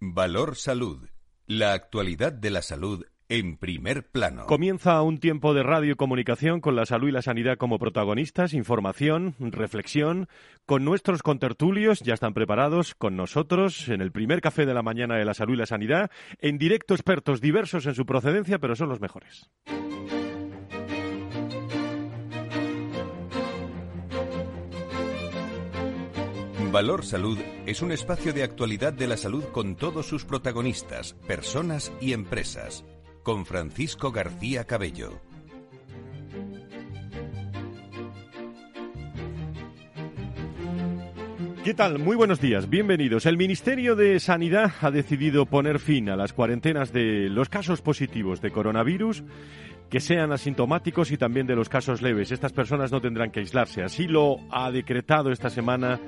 Valor Salud. La actualidad de la salud en primer plano. Comienza un tiempo de radio y comunicación con la salud y la sanidad como protagonistas, información, reflexión, con nuestros contertulios, ya están preparados con nosotros en el primer café de la mañana de la salud y la sanidad, en directo expertos diversos en su procedencia, pero son los mejores. Valor Salud es un espacio de actualidad de la salud con todos sus protagonistas, personas y empresas. Con Francisco García Cabello. ¿Qué tal? Muy buenos días, bienvenidos. El Ministerio de Sanidad ha decidido poner fin a las cuarentenas de los casos positivos de coronavirus que sean asintomáticos y también de los casos leves. Estas personas no tendrán que aislarse. Así lo ha decretado esta semana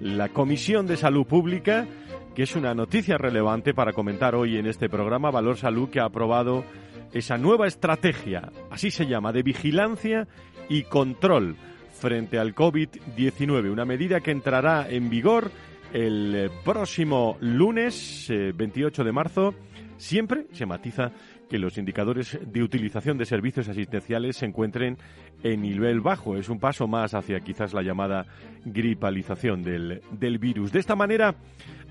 la Comisión de Salud Pública, que es una noticia relevante para comentar hoy en este programa Valor Salud, que ha aprobado esa nueva estrategia, así se llama, de vigilancia y control frente al COVID-19, una medida que entrará en vigor el próximo lunes 28 eh, de marzo. Siempre se matiza que los indicadores de utilización de servicios asistenciales se encuentren en nivel bajo. Es un paso más hacia quizás la llamada gripalización del, del virus. De esta manera,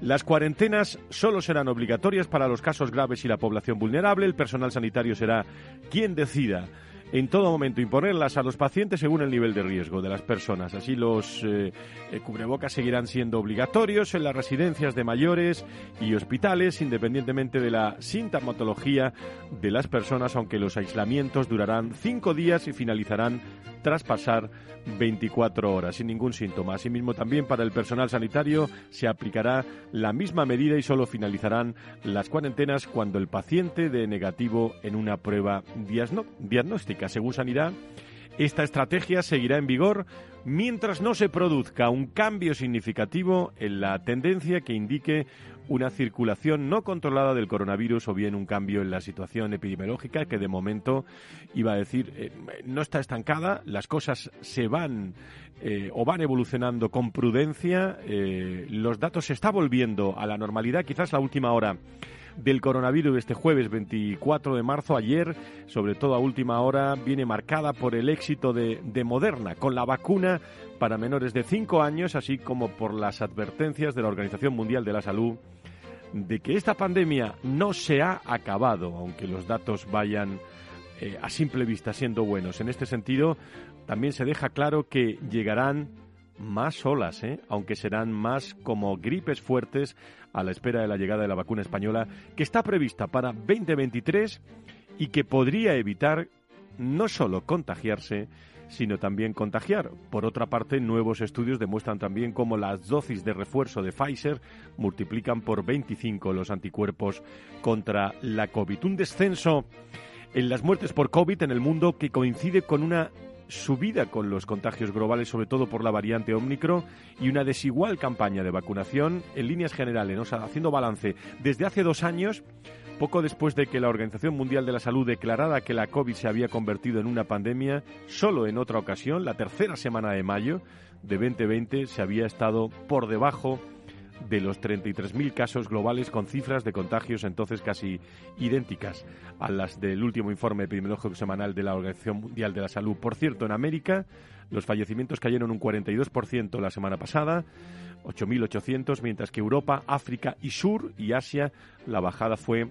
las cuarentenas solo serán obligatorias para los casos graves y la población vulnerable. El personal sanitario será quien decida en todo momento imponerlas a los pacientes según el nivel de riesgo de las personas. Así los eh, eh, cubrebocas seguirán siendo obligatorios en las residencias de mayores y hospitales, independientemente de la sintomatología de las personas, aunque los aislamientos durarán cinco días y finalizarán tras pasar 24 horas sin ningún síntoma. Asimismo, también para el personal sanitario se aplicará la misma medida y solo finalizarán las cuarentenas cuando el paciente dé negativo en una prueba diagnóstica. Según Sanidad, esta estrategia seguirá en vigor mientras no se produzca un cambio significativo en la tendencia que indique una circulación no controlada del coronavirus o bien un cambio en la situación epidemiológica que de momento iba a decir eh, no está estancada, las cosas se van eh, o van evolucionando con prudencia, eh, los datos se está volviendo a la normalidad, quizás la última hora del coronavirus este jueves 24 de marzo, ayer, sobre todo a última hora, viene marcada por el éxito de, de Moderna con la vacuna para menores de 5 años, así como por las advertencias de la Organización Mundial de la Salud de que esta pandemia no se ha acabado, aunque los datos vayan eh, a simple vista siendo buenos. En este sentido, también se deja claro que llegarán más olas, ¿eh? aunque serán más como gripes fuertes a la espera de la llegada de la vacuna española, que está prevista para 2023 y que podría evitar no solo contagiarse, sino también contagiar. Por otra parte, nuevos estudios demuestran también cómo las dosis de refuerzo de Pfizer multiplican por 25 los anticuerpos contra la COVID. Un descenso en las muertes por COVID en el mundo que coincide con una subida con los contagios globales, sobre todo por la variante Omicron, y una desigual campaña de vacunación en líneas generales, ¿no? haciendo balance. Desde hace dos años, poco después de que la Organización Mundial de la Salud declarara que la COVID se había convertido en una pandemia, solo en otra ocasión, la tercera semana de mayo de 2020, se había estado por debajo de los 33.000 casos globales con cifras de contagios entonces casi idénticas a las del último informe epidemiológico semanal de la Organización Mundial de la Salud. Por cierto, en América los fallecimientos cayeron un 42% la semana pasada, 8.800, mientras que Europa, África y Sur y Asia la bajada fue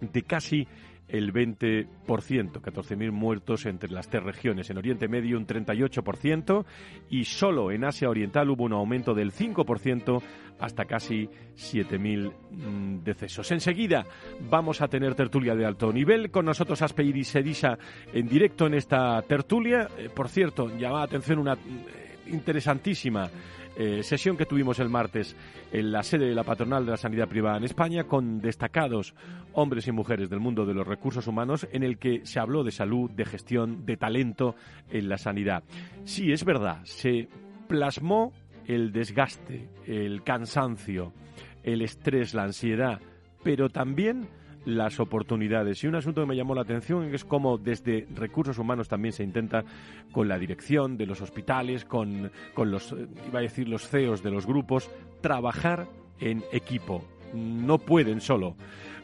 de casi el 20%, 14.000 muertos entre las tres regiones. En Oriente Medio un 38% y solo en Asia Oriental hubo un aumento del 5% hasta casi 7.000 mm, decesos. Enseguida vamos a tener tertulia de alto nivel. Con nosotros Aspeiri Sedisa en directo en esta tertulia. Eh, por cierto, llama la atención una eh, interesantísima eh, sesión que tuvimos el martes en la sede de la patronal de la sanidad privada en España con destacados hombres y mujeres del mundo de los recursos humanos en el que se habló de salud, de gestión, de talento en la sanidad. Sí, es verdad, se plasmó el desgaste, el cansancio, el estrés, la ansiedad, pero también las oportunidades. Y un asunto que me llamó la atención es cómo desde recursos humanos también se intenta con la dirección de los hospitales, con, con los, iba a decir, los CEOs de los grupos, trabajar en equipo, no pueden solo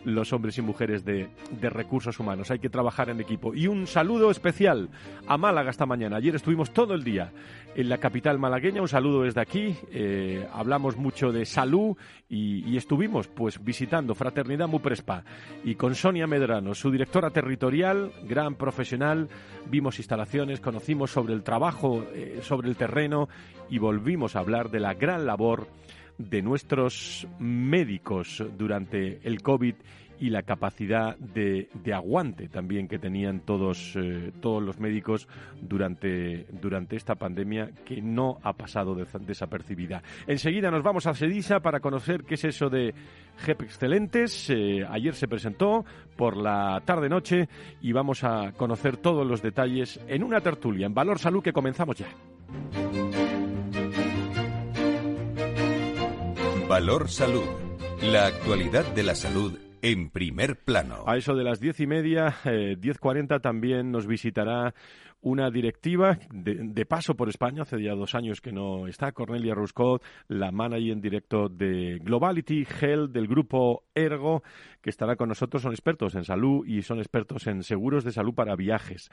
los hombres y mujeres de, recursos humanos. Hay que trabajar en equipo. Y un saludo especial a Málaga esta mañana. Ayer estuvimos todo el día en la capital malagueña. Un saludo desde aquí. Eh, hablamos mucho de salud y, estuvimos pues visitando Fraternidad Muprespa y con Sonia Medrano, su directora territorial, gran profesional. Vimos instalaciones, conocimos sobre el trabajo, eh, sobre el terreno y volvimos a hablar de la gran labor de nuestros médicos durante el COVID y la capacidad de, aguante también que tenían todos, eh, todos los médicos durante, durante esta pandemia que no ha pasado desapercibida. Enseguida nos vamos a Sedisa para conocer qué es eso de GEP Excelentes. Eh, ayer se presentó por la tarde-noche y vamos a conocer todos los detalles en una tertulia en Valor Salud que comenzamos ya. Valor Salud. La actualidad de la salud en primer plano. A eso de las diez y media, eh, diez cuarenta, también nos visitará una directiva de, paso por España, hace ya dos años que no está, Cornelia Ruscot, la manager en directo de Globality Health del grupo Ergo, que estará con nosotros. Son expertos en salud y son expertos en seguros de salud para viajes.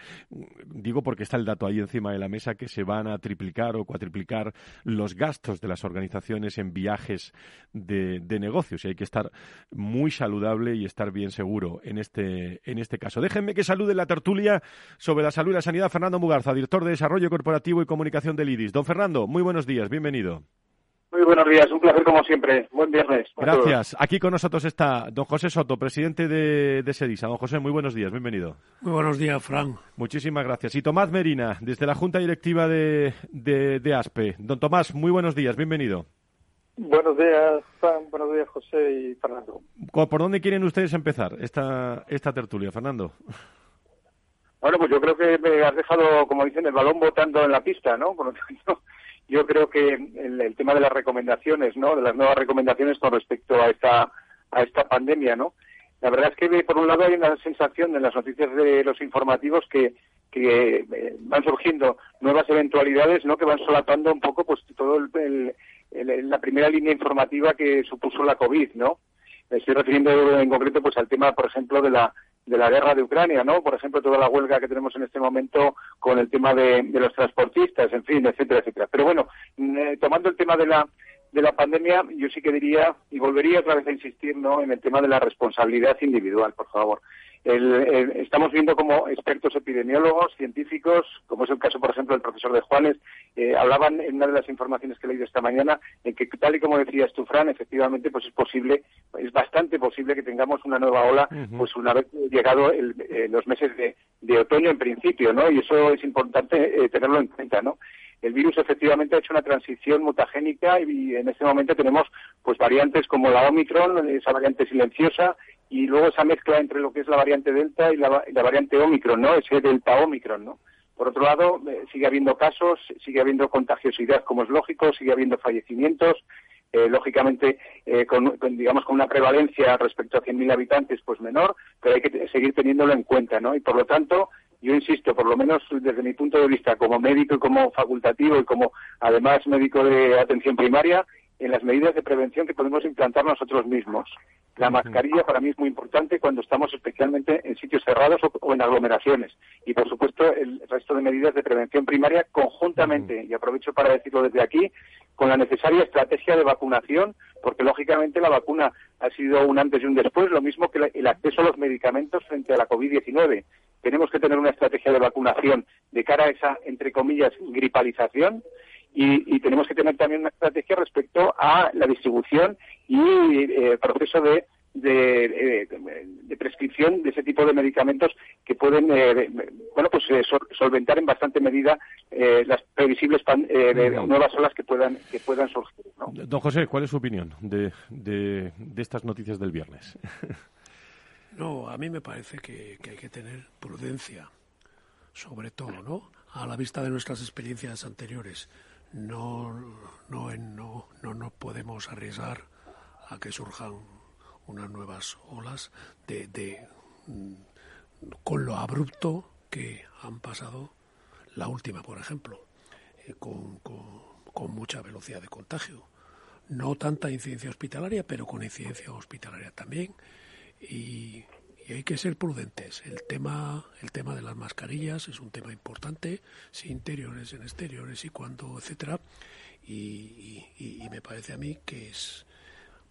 Digo porque está el dato ahí encima de la mesa que se van a triplicar o cuatriplicar los gastos de las organizaciones en viajes de, negocios y hay que estar muy saludable y estar bien seguro en este, en este caso. Déjenme que salude la tertulia sobre la salud y la sanidad Fernando Mugarza, director de Desarrollo Corporativo y Comunicación del IDIS. Don Fernando, muy buenos días, bienvenido. Muy buenos días, un placer como siempre. Buen viernes. Gracias. Aquí con nosotros está don José Soto, presidente de, de, Sedisa. Don José, muy buenos días, bienvenido. Muy buenos días, Fran. Muchísimas gracias. Y Tomás Merina, desde la Junta Directiva de, de, ASPE. Don Tomás, muy buenos días, bienvenido. Buenos días, Fran. Buenos días, José y Fernando. ¿Por dónde quieren ustedes empezar esta, esta tertulia, Fernando? Bueno, pues yo creo que me has dejado, como dicen, el balón botando en la pista, ¿no? Por lo tanto, yo creo que el, tema de las recomendaciones, ¿no? De las nuevas recomendaciones con respecto a esta a esta pandemia, ¿no? La verdad es que por un lado hay una sensación en las noticias de los informativos que que eh, van surgiendo nuevas eventualidades, ¿no? Que van solapando un poco, pues todo el, la primera línea informativa que supuso la COVID, ¿no? Me estoy refiriendo en concreto, pues al tema, por ejemplo, de la de la guerra de Ucrania, ¿no? Por ejemplo, toda la huelga que tenemos en este momento con el tema de, los transportistas, en fin, etcétera, etcétera. Pero bueno, mm, eh, tomando el tema de la de la pandemia, yo sí que diría y volvería otra vez a insistir, ¿no? En el tema de la responsabilidad individual, por favor estamos viendo como expertos epidemiólogos, científicos, como es el caso, por ejemplo, del profesor de Juanes, eh, hablaban en una de las informaciones que he leído esta mañana, en que tal y como decías tú, Fran, efectivamente, pues es posible, es bastante posible que tengamos una nueva ola, pues una vez llegado el, eh, los meses de, otoño en principio, ¿no? Y eso es importante eh, tenerlo en cuenta, ¿no? El virus efectivamente ha hecho una transición mutagénica y en este momento tenemos pues variantes como la Omicron, esa variante silenciosa, y luego esa mezcla entre lo que es la variante Delta y la, variante Omicron, ¿no? Ese Delta Omicron, ¿no? Por otro lado, eh, sigue habiendo casos, sigue habiendo contagiosidad, como es lógico, sigue habiendo fallecimientos, eh, lógicamente, eh, con, digamos, con una prevalencia respecto a 100.000 habitantes, pues menor, pero hay que seguir teniéndolo en cuenta, ¿no? Y por lo tanto, yo insisto, por lo menos desde mi punto de vista, como médico y como facultativo y como además médico de atención primaria, en las medidas de prevención que podemos implantar nosotros mismos. La mascarilla para mí es muy importante cuando estamos especialmente en sitios cerrados o, en aglomeraciones. Y, por supuesto, el resto de medidas de prevención primaria conjuntamente, y aprovecho para decirlo desde aquí, con la necesaria estrategia de vacunación, porque, lógicamente, la vacuna ha sido un antes y un después, lo mismo que el acceso a los medicamentos frente a la COVID-19. Tenemos que tener una estrategia de vacunación de cara a esa, entre comillas, gripalización, y, tenemos que tener también una estrategia respecto a la distribución y eh, proceso de, de, de, prescripción de ese tipo de medicamentos que pueden eh, bueno pues eh, solventar en bastante medida eh, las previsibles nuevas olas que puedan que puedan surgir don José cuál es su opinión de, de, estas noticias del viernes no a mí me parece que, que hay que tener prudencia sobre todo no a la vista de nuestras experiencias anteriores no, no, no, no nos podemos arriesgar a que surjan unas nuevas olas de, de mm, con lo abrupto que han pasado la última, por ejemplo, eh, con, con, mucha velocidad de contagio. no tanta incidencia hospitalaria, pero con incidencia hospitalaria también. Y, hay que ser prudentes. El tema, el tema de las mascarillas es un tema importante, si interiores, en exteriores y cuando, etcétera. Y, me parece a mí que es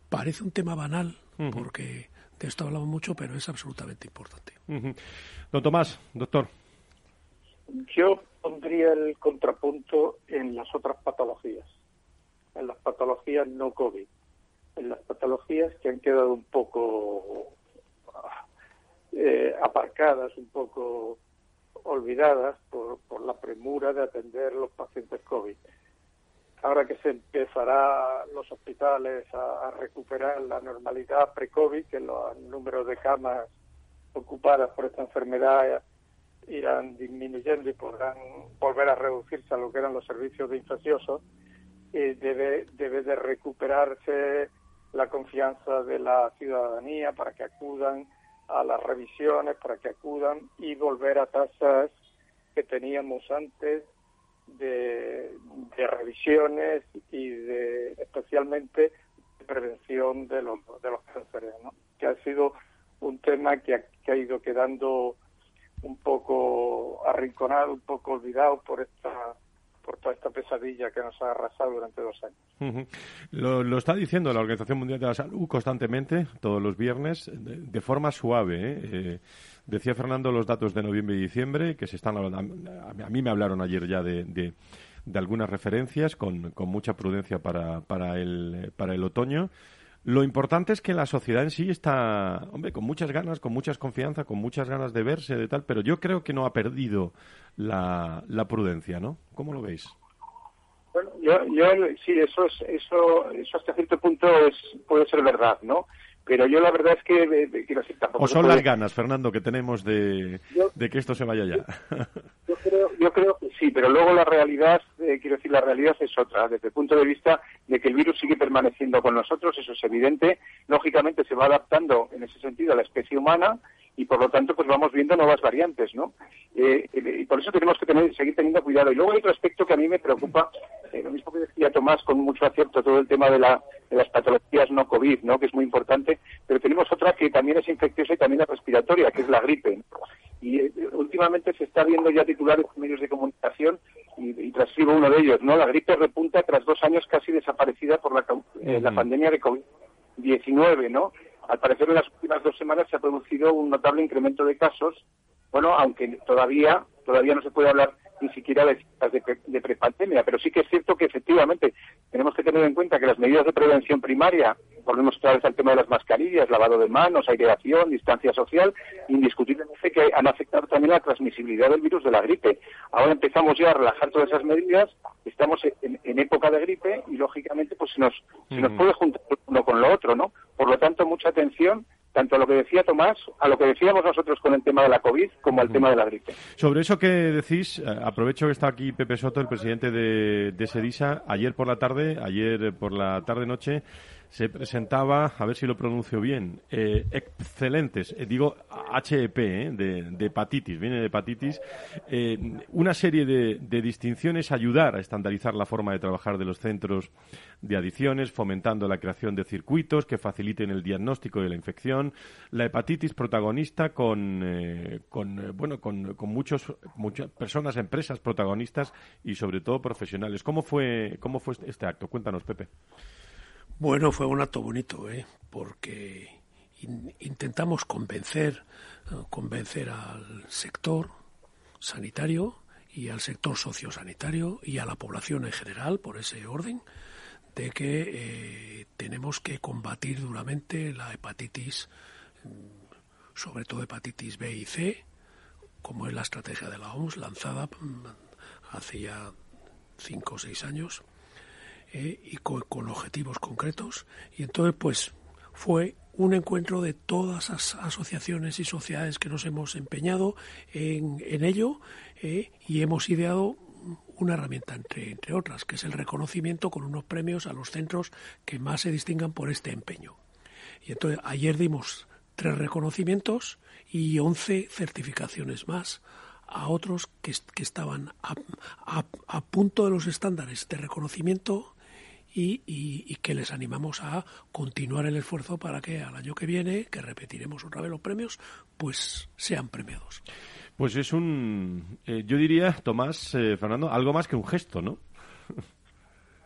parece un tema banal porque de esto hablamos mucho, pero es absolutamente importante. Don Tomás, doctor. Yo pondría el contrapunto en las otras patologías en las patologías no COVID, en las patologías que han quedado un poco eh, aparcadas, un poco olvidadas por, por la premura de atender los pacientes COVID. Ahora que se empezará los hospitales a, recuperar la normalidad pre-COVID, que los números de camas ocupadas por esta enfermedad irán disminuyendo y podrán volver a reducirse a lo que eran los servicios de infecciosos, eh, debe, debe de recuperarse la confianza de la ciudadanía para que acudan a las revisiones, para que acudan y volver a tasas que teníamos antes de, revisiones y de especialmente de prevención de los, de los cánceres, ¿no? que ha sido un tema que ha, que ha ido quedando un poco arrinconado, un poco olvidado por esta por toda esta pesadilla que nos ha arrasado durante dos años. lo, está diciendo la Organización Mundial de la Salud constantemente, todos los viernes, de, forma suave. ¿eh? Eh, decía Fernando los datos de noviembre y diciembre, que se están a, a mí me hablaron ayer ya de, de, algunas referencias con, con mucha prudencia para, para, el, para el otoño. Lo importante es que la sociedad en sí está, hombre, con muchas ganas, con muchas confianza, con muchas ganas de verse, de tal, pero yo creo que no ha perdido la, la prudencia, ¿no? ¿Cómo lo veis? Bueno, yo, yo sí, eso es, eso, eso hasta cierto punto es, puede ser verdad, ¿no? Pero yo la verdad es que quiero decir O son las ganas, Fernando, que tenemos de, de que esto se vaya ya. Yo creo, yo creo que sí, pero luego la realidad, eh, quiero decir, la realidad es otra. Desde el punto de vista de que el virus sigue permaneciendo con nosotros, eso es evidente. Lógicamente se va adaptando en ese sentido a la especie humana y por lo tanto pues vamos viendo nuevas variantes, ¿no? Eh, eh, y por eso tenemos que tener, seguir teniendo cuidado. Y luego hay otro aspecto que a mí me preocupa, eh, lo mismo que decía Tomás con mucho acierto, todo el tema de, la, de las patologías no COVID, ¿no? Que es muy importante, pero tenemos otra que también es infecciosa y también es respiratoria, que es la gripe. Y últimamente se está viendo ya titulares en medios de comunicación y, y transcribo uno de ellos, ¿no? La gripe repunta tras dos años casi desaparecida por la, la pandemia de COVID-19, ¿no? Al parecer, en las últimas dos semanas se ha producido un notable incremento de casos, bueno, aunque todavía todavía no se puede hablar ni siquiera de de, de prepandemia, pero sí que es cierto que efectivamente tenemos que tener en cuenta que las medidas de prevención primaria, volvemos otra vez al tema de las mascarillas, lavado de manos, aireación, distancia social, indiscutiblemente que han afectado también la transmisibilidad del virus de la gripe. Ahora empezamos ya a relajar todas esas medidas, estamos en, época de gripe y lógicamente pues se nos, se nos puede juntar uno con lo otro, ¿no? Por lo tanto, mucha atención tanto a lo que decía Tomás, a lo que decíamos nosotros con el tema de la COVID, como al tema de la gripe. Sobre eso que decís, eh, aprovecho que está aquí Pepe Soto, el presidente de, de Sedisa. Ayer por la tarde, ayer por la tarde-noche, se presentaba, a ver si lo pronuncio bien, eh, excelentes, eh, digo HEP, eh, de, hepatitis, viene de hepatitis, una serie de, de, distinciones, ayudar a estandarizar la forma de trabajar de los centros de adicciones, fomentando la creación de circuitos que faciliten el diagnóstico de la infección, la hepatitis protagonista con, con bueno, con, con muchos, muchas personas, empresas protagonistas y sobre todo profesionales. ¿Cómo fue, cómo fue este acto? Cuéntanos, Pepe. Bueno, fue un acto bonito, ¿eh? porque intentamos convencer, convencer al sector sanitario y al sector sociosanitario y a la población en general, por ese orden, de que eh, tenemos que combatir duramente la hepatitis, mm, sobre todo hepatitis B y C, como es la estrategia de la OMS lanzada mm, hace ya cinco o seis años eh, y con, objetivos concretos. Y entonces, pues, fue un encuentro de todas las asociaciones y sociedades que nos hemos empeñado en, ello eh, y hemos ideado una herramienta entre, entre otras, que es el reconocimiento con unos premios a los centros que más se distingan por este empeño. Y entonces ayer dimos tres reconocimientos y once certificaciones más a otros que, que estaban a, punto de los estándares de reconocimiento y, que les animamos a continuar el esfuerzo para que al año que viene, que repetiremos otra vez los premios, pues sean premiados. Pues es un, eh, yo diría, Tomás, eh, Fernando, algo más que un gesto, ¿no?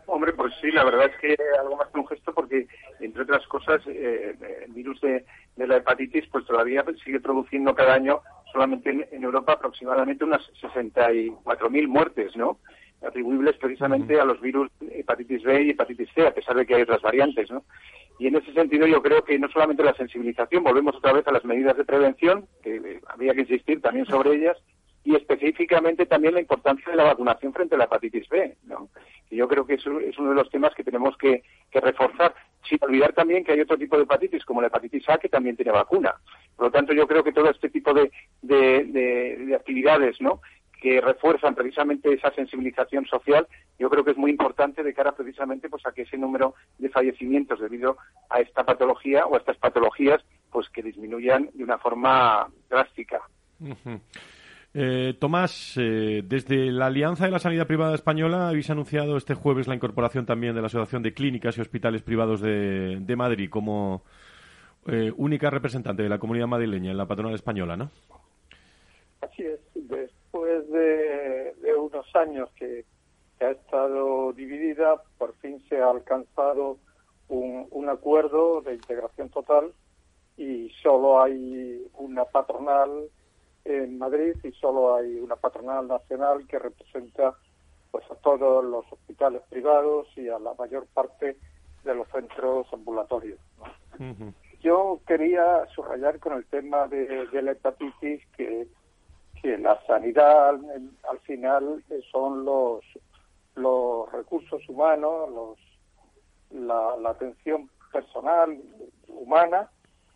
Hombre, pues sí, la verdad es que algo más que un gesto porque, entre otras cosas, eh, el virus de, la hepatitis pues todavía sigue produciendo cada año solamente en, Europa aproximadamente unas 64.000 muertes, ¿no? Atribuibles precisamente a los virus hepatitis B y hepatitis C, a pesar de que hay otras variantes, ¿no? Y en ese sentido yo creo que no solamente la sensibilización, volvemos otra vez a las medidas de prevención, que eh, había que insistir también sobre ellas, y específicamente también la importancia de la vacunación frente a la hepatitis B, ¿no? que yo creo que es, uno de los temas que tenemos que, reforzar, sin olvidar también que hay otro tipo de hepatitis, como la hepatitis A, que también tiene vacuna. Por lo tanto, yo creo que todo este tipo de, de actividades ¿no? Que refuerzan precisamente esa sensibilización social, yo creo que es muy importante de cara precisamente pues a que ese número de fallecimientos debido a esta patología o a estas patologías pues que disminuyan de una forma drástica. Eh, Tomás, eh, desde la Alianza de la Sanidad Privada Española habéis anunciado este jueves la incorporación también de la Asociación de Clínicas y Hospitales Privados de, Madrid como eh, única representante de la comunidad madrileña en la patronal española, ¿no? Así es después de, unos años que, ha estado dividida, por fin se ha alcanzado un, acuerdo de integración total y solo hay una patronal en Madrid y solo hay una patronal nacional que representa pues a todos los hospitales privados y a la mayor parte de los centros ambulatorios. Yo quería subrayar con el tema de, de la hepatitis que que la sanidad al final son los los recursos humanos, los la, atención personal humana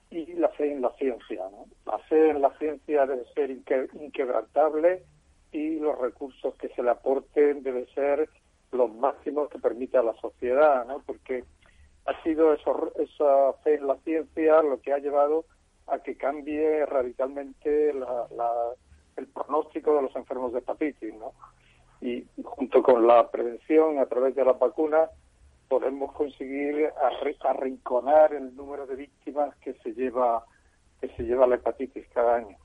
y la fe en la ciencia. ¿no? La fe en la ciencia debe ser inquebrantable y los recursos que se le aporten deben ser los máximos que permita a la sociedad, ¿no? porque ha sido eso, esa fe en la ciencia lo que ha llevado a que cambie radicalmente la, la el pronóstico de los enfermos de hepatitis, ¿no? Y junto con la prevención a través de las vacunas podemos conseguir arrinconar el número de víctimas que se lleva que se lleva la hepatitis cada año.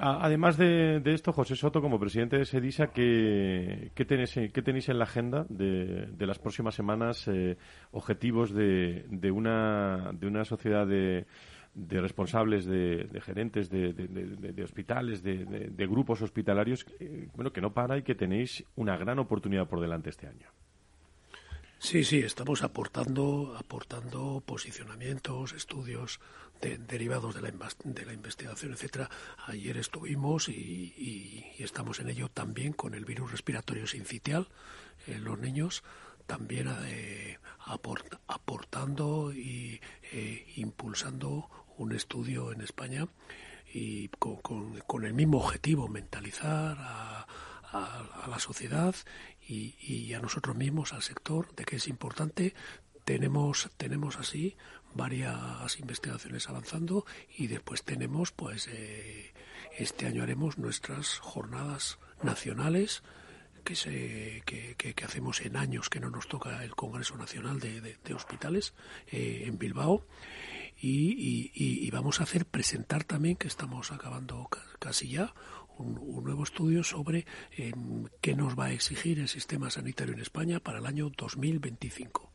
además de, esto, José Soto, como presidente de SEDISA, ¿qué, qué, tenéis, qué tenéis en la agenda de, de las próximas semanas? Eh, objetivos de, de, una, de una sociedad de, de responsables, de, gerentes de, hospitales, de, grupos hospitalarios, eh, bueno, que no para y que tenéis una gran oportunidad por delante este año. Sí, sí, estamos aportando, aportando posicionamientos, estudios derivados de la, de la investigación, etcétera. Ayer estuvimos y, estamos en ello también con el virus respiratorio sincitial en los niños también eh, aportando y eh, impulsando un estudio en España y con, el mismo objetivo, mentalizar a, la sociedad y, a nosotros mismos, al sector, de que es importante. Tenemos, tenemos así varias investigaciones avanzando y después tenemos, pues, eh, este año haremos nuestras jornadas nacionales que, se, que, que, hacemos en años que no nos toca el Congreso Nacional de, Hospitales eh, en Bilbao y, y, vamos a hacer presentar también, que estamos acabando casi ya, un, nuevo estudio sobre em, qué nos va a exigir el sistema sanitario en España para el año 2025.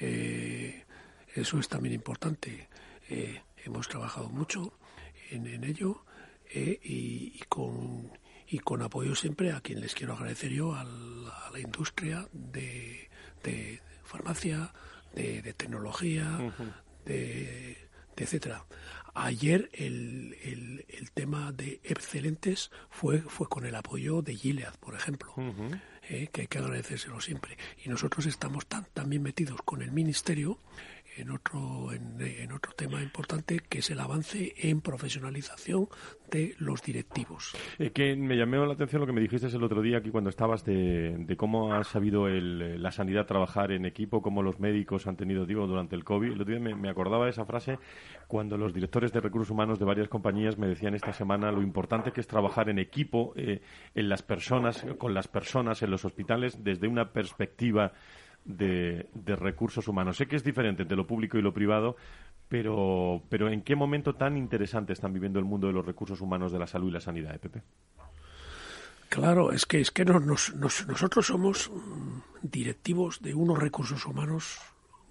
Eh, eso es también importante. Eh, hemos trabajado mucho en, ello y, con y con apoyo siempre a quien les quiero agradecer yo, a la, industria de, farmacia, de, tecnología, de, etcétera. Ayer el, el, tema de excelentes fue, fue con el apoyo de Gilead, por ejemplo, eh, que hay que agradecérselo siempre. Y nosotros estamos tan, también metidos con el Ministerio en otro, en, otro tema importante que es el avance en profesionalización de los directivos. Eh, que me llamó la atención lo que me dijiste el otro día aquí cuando estabas de, cómo ha sabido el, la sanidad trabajar en equipo, cómo los médicos han tenido, digo, durante el COVID. El otro día me, acordaba de esa frase cuando los directores de recursos humanos de varias compañías me decían esta semana lo importante que es trabajar en equipo, eh, en las personas, con las personas, en los hospitales, desde una perspectiva de, recursos humanos. Sé que es diferente entre lo público y lo privado, pero, pero ¿en qué momento tan interesante están viviendo el mundo de los recursos humanos de la salud y la sanidad, EPP? Claro, es que, es que nosotros somos mm, directivos de unos recursos humanos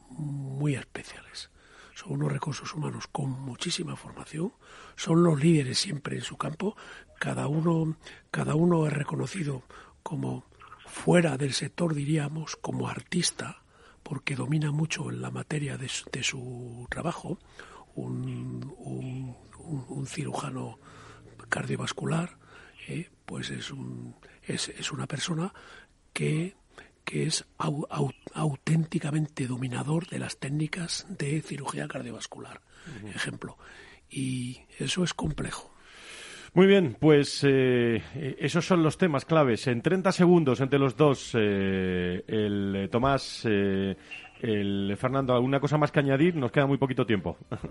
muy especiales. Son unos recursos humanos con muchísima formación, son los líderes siempre en su campo, cada uno, cada uno es reconocido como fuera del sector, diríamos, como artista, porque domina mucho en la materia de su, trabajo, un, un, cirujano cardiovascular, eh, pues es, un, es, es, una persona que, que es auténticamente dominador de las técnicas de cirugía cardiovascular, ejemplo. Y eso es complejo. Muy bien, pues eh, esos son los temas claves. En 30 segundos entre los dos, eh, el eh, Tomás, el Fernando, ¿alguna cosa más que añadir? Nos queda muy poquito tiempo.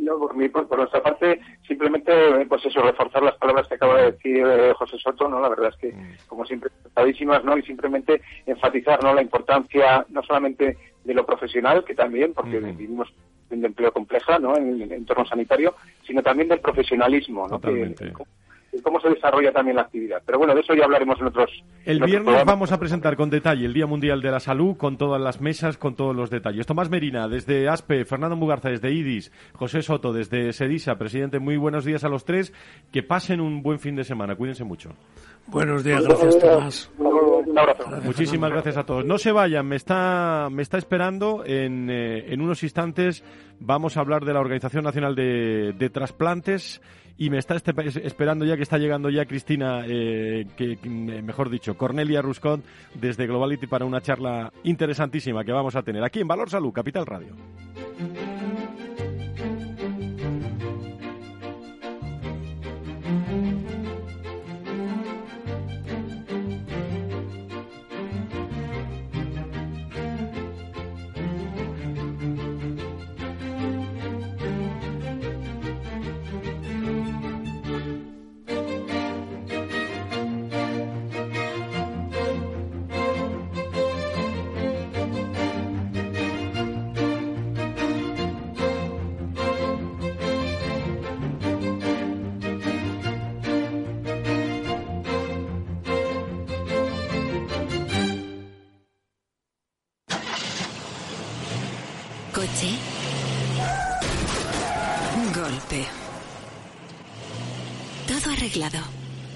No, por, nuestra parte, simplemente, pues eso, reforzar las palabras que acaba de decir José Soto, ¿no? La verdad es que, mm. como siempre, ¿no? Y simplemente enfatizar, ¿no? La importancia, no solamente de lo profesional, que también, porque vivimos de empleo compleja ¿no? en el entorno sanitario, sino también del profesionalismo, ¿no? cómo se desarrolla también la actividad. Pero bueno, de eso ya hablaremos en otros. El viernes vamos a presentar con detalle el Día Mundial de la Salud, con todas las mesas, con todos los detalles. Tomás Merina, desde ASPE, Fernando Mugarza, desde IDIS, José Soto, desde SEDISA. Presidente, muy buenos días a los tres. Que pasen un buen fin de semana. Cuídense mucho. Buenos días, gracias Tomás. Un abrazo. Muchísimas gracias a todos. No se vayan, me está, me está esperando en, eh, en unos instantes. Vamos a hablar de la Organización Nacional de, de Trasplantes y me está este, esperando ya que está llegando ya Cristina, eh, que, mejor dicho, Cornelia Ruscón desde Globality para una charla interesantísima que vamos a tener aquí en Valor Salud, Capital Radio.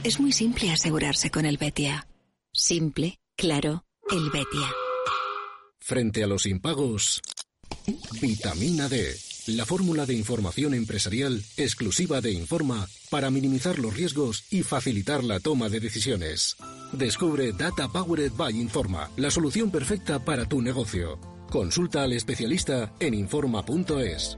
Es muy simple asegurarse con el Betia. Simple, claro, el Betia. Frente a los impagos, vitamina D, la fórmula de información empresarial exclusiva de Informa para minimizar los riesgos y facilitar la toma de decisiones. Descubre Data Powered by Informa, la solución perfecta para tu negocio. Consulta al especialista en Informa.es.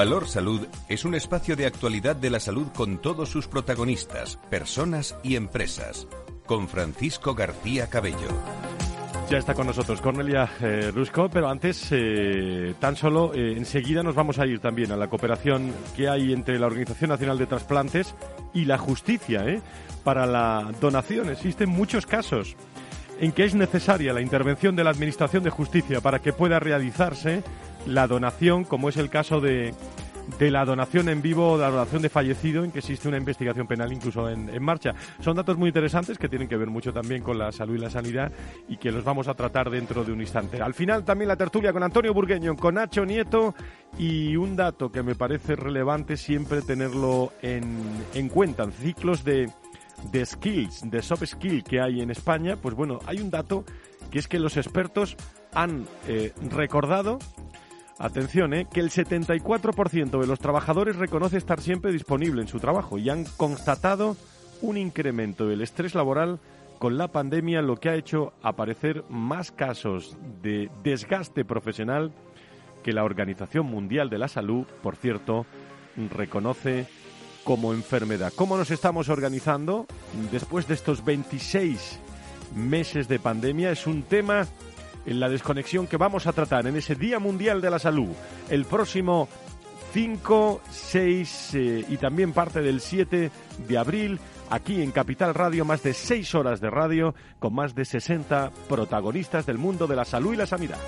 Valor Salud es un espacio de actualidad de la salud con todos sus protagonistas, personas y empresas. Con Francisco García Cabello. Ya está con nosotros Cornelia eh, Rusco, pero antes, eh, tan solo, eh, enseguida nos vamos a ir también a la cooperación que hay entre la Organización Nacional de Trasplantes y la justicia para la donación. Existen muchos casos en que es necesaria la intervención de la Administración de Justicia para que pueda realizarse la donación, como es el caso de, de la donación en vivo, de la donación de fallecido, en que existe una investigación penal incluso en, en, marcha. Son datos muy interesantes que tienen que ver mucho también con la salud y la sanidad y que los vamos a tratar dentro de un instante. Al final también la tertulia con Antonio Burgueño, con Nacho Nieto y un dato que me parece relevante siempre tenerlo en, en cuenta, en ciclos de de skills, de soft skill que hay en España, pues bueno, hay un dato que es que los expertos han eh, recordado, atención, eh, que el 74% de los trabajadores reconoce estar siempre disponible en su trabajo y han constatado un incremento del estrés laboral con la pandemia, lo que ha hecho aparecer más casos de desgaste profesional que la Organización Mundial de la Salud, por cierto, reconoce como enfermedad. ¿Cómo nos estamos organizando después de estos 26 meses de pandemia? Es un tema en la desconexión que vamos a tratar en ese Día Mundial de la Salud el próximo 5, 6 eh, y también parte del 7 de abril aquí en Capital Radio, más de 6 horas de radio con más de 60 protagonistas del mundo de la salud y la sanidad.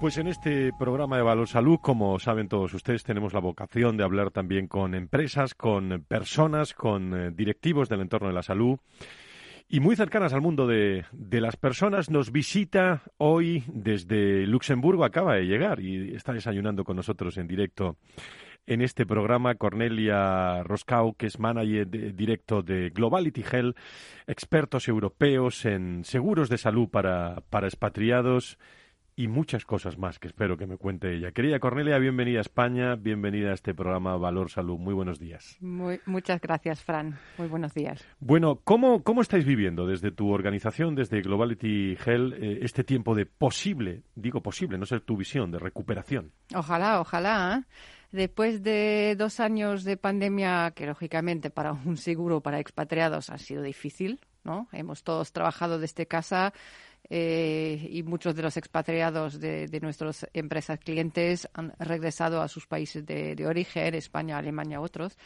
Pues en este programa de Valor Salud, como saben todos ustedes, tenemos la vocación de hablar también con empresas, con personas, con eh, directivos del entorno de la salud y muy cercanas al mundo de, de, las personas. Nos visita hoy desde Luxemburgo, acaba de llegar y está desayunando con nosotros en directo en este programa Cornelia Roscau, que es manager directo de Globality Health, expertos europeos en seguros de salud para, para expatriados y muchas cosas más que espero que me cuente ella. Querida Cornelia, bienvenida a España, bienvenida a este programa Valor Salud. Muy buenos días. Muy, muchas gracias, Fran. Muy buenos días. Bueno, ¿cómo, cómo estáis viviendo desde tu organización, desde Globality Health, eh, este tiempo de posible, digo posible, no sé tu visión, de recuperación? Ojalá, ojalá. ¿eh? Después de dos años de pandemia, que lógicamente para un seguro para expatriados ha sido difícil, ¿no? Hemos todos trabajado desde casa eh, y muchos de los expatriados de, nuestras empresas clientes han regresado a sus países de, origen, España, Alemania, otros.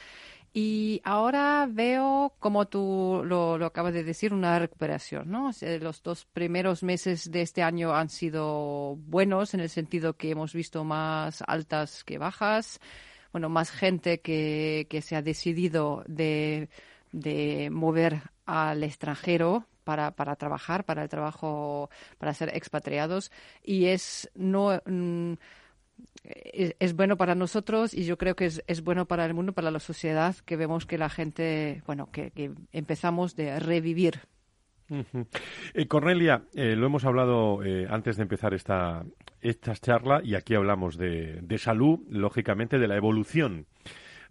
Y ahora veo, como tú lo, acabas de decir, una recuperación. ¿no? los dos primeros meses de este año han sido buenos en el sentido que hemos visto más altas que bajas, bueno, más gente que, que se ha decidido de, de mover al extranjero para, para trabajar, para el trabajo, para ser expatriados y es no mm, es, bueno para nosotros y yo creo que es, es, bueno para el mundo, para la sociedad, que vemos que la gente, bueno, que, empezamos de revivir. Eh, Cornelia, eh, lo hemos hablado eh, antes de empezar esta, esta charla y aquí hablamos de, de salud, lógicamente de la evolución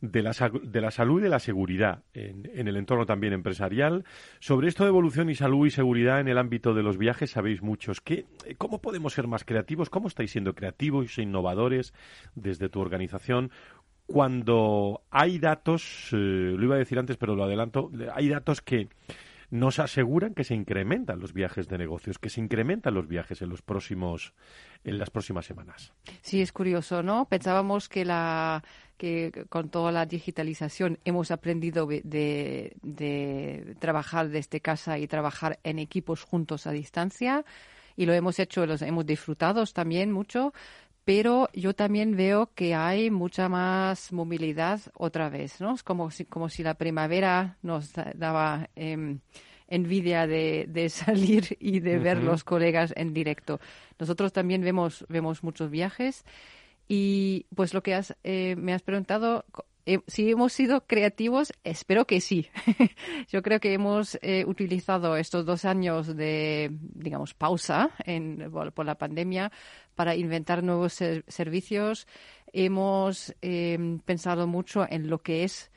de la, de la salud y de la seguridad en, el entorno también empresarial. Sobre esto de evolución y salud y seguridad en el ámbito de los viajes sabéis muchos. ¿Qué, ¿Cómo podemos ser más creativos? ¿Cómo estáis siendo creativos e innovadores desde tu organización? Cuando hay datos, eh, lo iba a decir antes, pero lo adelanto, hay datos que nos aseguran que se incrementan los viajes de negocios, que se incrementan los viajes en los próximos en las próximas semanas. Sí, es curioso, ¿no? Pensábamos que la que con toda la digitalización hemos aprendido de, de trabajar desde casa y trabajar en equipos juntos a distancia y lo hemos hecho, los hemos disfrutado también mucho, pero yo también veo que hay mucha más movilidad otra vez, ¿no? Es como si, como si la primavera nos daba em, envidia de, de, salir y de ver los colegas en directo. Nosotros también vemos, vemos muchos viajes y pues lo que has, eh, me has preguntado, eh, si hemos sido creativos, espero que sí. Yo creo que hemos eh, utilizado estos dos años de, digamos, pausa en, por la pandemia para inventar nuevos servicios. Hemos em, pensado mucho en lo que es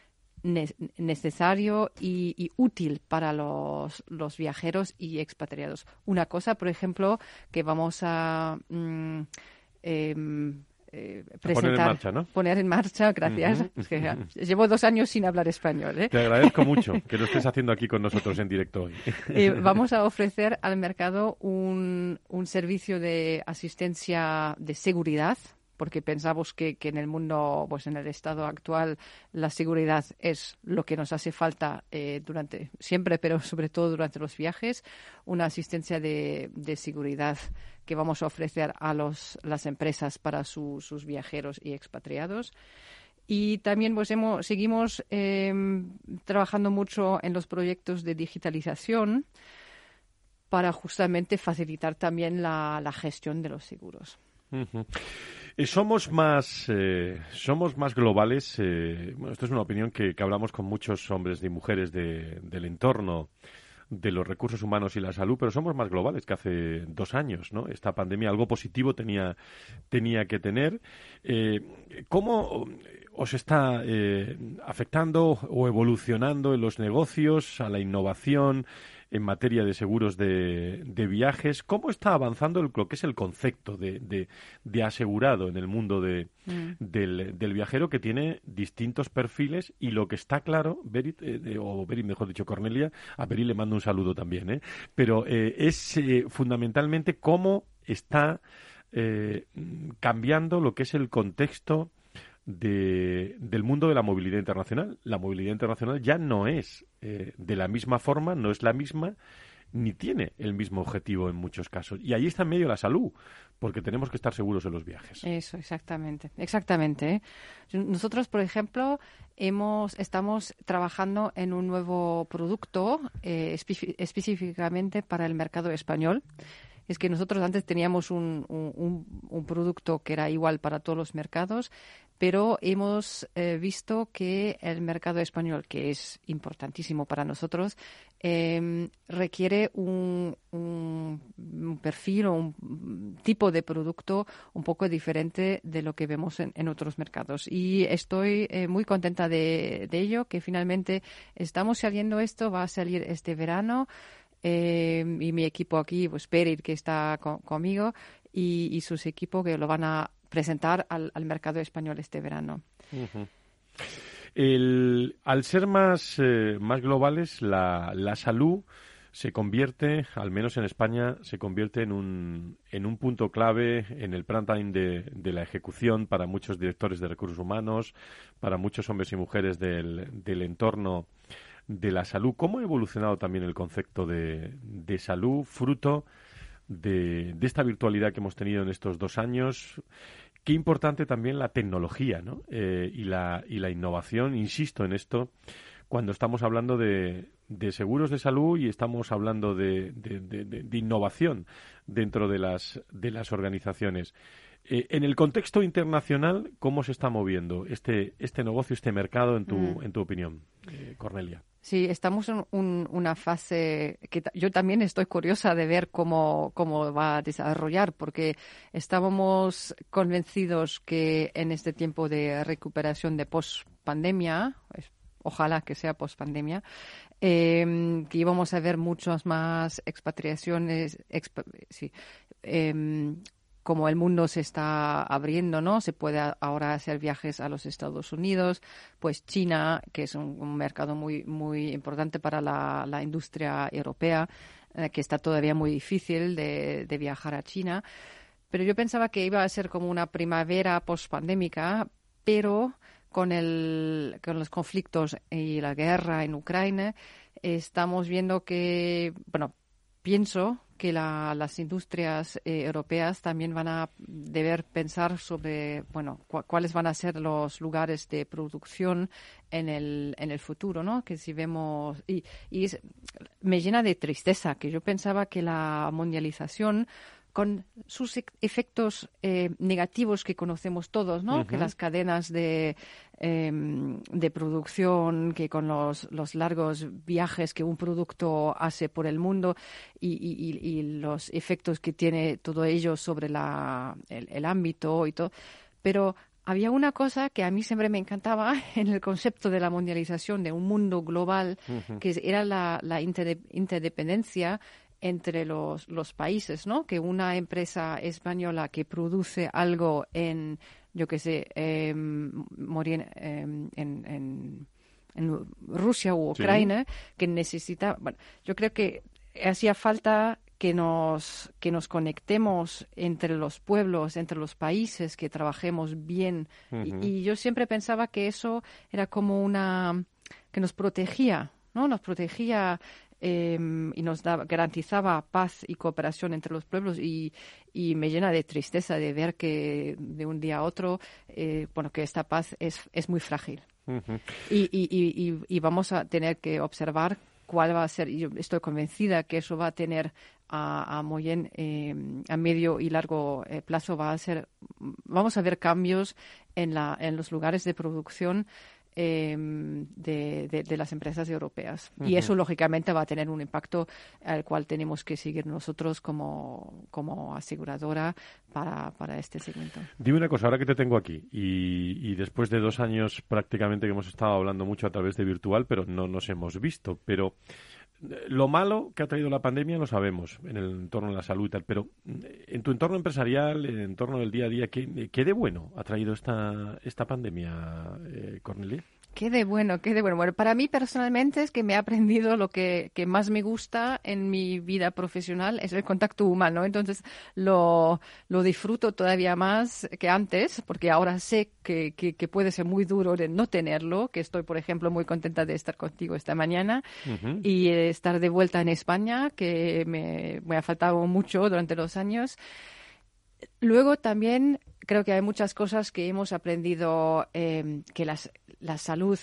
necesario y, útil para los, los, viajeros y expatriados. Una cosa, por ejemplo, que vamos a mm, em, eh, presentar, poner en marcha, ¿no? Poner en marcha, gracias. llevo dos años sin hablar español. ¿eh? Te agradezco mucho que lo estés haciendo aquí con nosotros en directo hoy. Eh, vamos a ofrecer al mercado un, un servicio de asistencia de seguridad porque pensamos que, en el mundo, pues en el estado actual, la seguridad es lo que nos hace falta eh, durante siempre, pero sobre todo durante los viajes, una asistencia de, seguridad que vamos a ofrecer a los, las empresas para sus viajeros y expatriados. Y también pues hemos, seguimos em, trabajando mucho en los proyectos de digitalización para justamente facilitar también la, la gestión de los seguros. Eh, somos más, eh, somos más globales. Eh, bueno, esto es una opinión que, hablamos con muchos hombres y mujeres del entorno de los recursos humanos y la salud, pero somos más globales que hace dos años, ¿no? Esta pandemia algo positivo tenía, tenía que tener. ¿Cómo os está afectando o evolucionando en los negocios, a la innovación? En materia de seguros de, viajes. ¿Cómo está avanzando lo que es el concepto de, asegurado en el mundo de, mm. del, viajero que tiene distintos perfiles y lo que está claro, Berit, eh, o Berit, mejor dicho, Cornelia, a Berit le mando un saludo también, ¿eh? pero eh, es eh, fundamentalmente cómo está cambiando lo que es el contexto de, del mundo de la movilidad internacional. La movilidad internacional ya no es eh, de la misma forma, no es la misma, ni tiene el mismo objetivo en muchos casos. Y ahí está en medio la salud, porque tenemos que estar seguros en los viajes. Eso, exactamente. Exactamente. ¿eh? Nosotros, por ejemplo, hemos, estamos trabajando en un nuevo producto eh, específicamente para el mercado español es que nosotros antes teníamos un, un, producto que era igual para todos los mercados, pero hemos eh, visto que el mercado español, que es importantísimo para nosotros, em, requiere un, perfil o un tipo de producto un poco diferente de lo que vemos en, otros mercados. Y estoy eh, muy contenta de, ello, que finalmente estamos saliendo esto, va a salir este verano. Em, y mi equipo aquí, pues Perit, que está conmigo, y, y, sus equipos que lo van a presentar al, mercado español este verano. al ser más, eh, más globales, la, la, salud se convierte, al menos en España, se convierte en un, en un punto clave en el prime time de, de, la ejecución para muchos directores de recursos humanos, para muchos hombres y mujeres del, del entorno de la salud. ¿Cómo ha evolucionado también el concepto de, de salud, fruto de, de, esta virtualidad que hemos tenido en estos dos años? Qué importante también la tecnología ¿no? Eh, y, la, y la innovación, insisto en esto, cuando estamos hablando de, de seguros de salud y estamos hablando de, de, innovación dentro de las, de las organizaciones. Eh, en el contexto internacional, ¿cómo se está moviendo este, este negocio, este mercado, en tu, mm. en tu opinión, eh, Cornelia? Sí, estamos en una fase que yo también estoy curiosa de ver cómo, cómo va a desarrollar, porque estábamos convencidos que en este tiempo de recuperación de post-pandemia, ojalá que sea post-pandemia, em, que íbamos a ver muchas más expatriaciones, sí, em, como el mundo se está abriendo, ¿no? Se puede ahora hacer viajes a los Estados Unidos, pues China, que es un, mercado muy muy importante para la, industria europea, eh, que está todavía muy difícil de, viajar a China. Pero yo pensaba que iba a ser como una primavera post-pandémica, pero con, el, con los conflictos y la guerra en Ucrania, estamos viendo que, bueno, pienso que las industrias eh, europeas también van a deber pensar sobre bueno cuáles van a ser los lugares de producción en el en el futuro no que si vemos y, y me llena de tristeza que yo pensaba que la mundialización con sus efectos eh, negativos que conocemos todos, ¿no? Que las cadenas de, em, de producción, que con los, los, largos viajes que un producto hace por el mundo y, los efectos que tiene todo ello sobre la, el, ámbito y todo. Pero había una cosa que a mí siempre me encantaba en el concepto de la mundialización, de un mundo global, que era la, interdependencia entre los, los, países, ¿no? Que una empresa española que produce algo en, yo qué sé, em, en, en, Rusia u Ucrania, que necesita, bueno, yo creo que hacía falta que nos, que nos conectemos entre los pueblos, entre los países, que trabajemos bien. y, yo siempre pensaba que eso era como una que nos protegía, ¿no? Nos protegía em, y nos daba, garantizaba paz y cooperación entre los pueblos y, y, me llena de tristeza de ver que de un día a otro, eh, bueno, que esta paz es, es muy frágil. y, y, y, vamos a tener que observar cuál va a ser, yo estoy convencida que eso va a tener a, a muy eh, a medio y largo eh, plazo va a ser, vamos a ver cambios en, la, en los lugares de producción em, de, de, las empresas europeas. Y eso, lógicamente, va a tener un impacto al cual tenemos que seguir nosotros como, como aseguradora para, para este segmento. Dime una cosa, ahora que te tengo aquí, y, y, después de dos años prácticamente que hemos estado hablando mucho a través de virtual, pero no nos hemos visto, pero lo malo que ha traído la pandemia lo sabemos en el entorno de la salud y tal, pero en tu entorno empresarial, en el entorno del día a día, ¿qué, qué de bueno ha traído esta, esta pandemia, eh, Cornelia? Qué de bueno, qué de bueno. Bueno, para mí personalmente es que me he aprendido lo que, que, más me gusta en mi vida profesional es el contacto humano. Entonces lo, lo disfruto todavía más que antes, porque ahora sé que, que, puede ser muy duro de no tenerlo, que estoy, por ejemplo, muy contenta de estar contigo esta mañana y estar de vuelta en España, que me, me ha faltado mucho durante los años. Luego también creo que hay muchas cosas que hemos aprendido eh, que las, la salud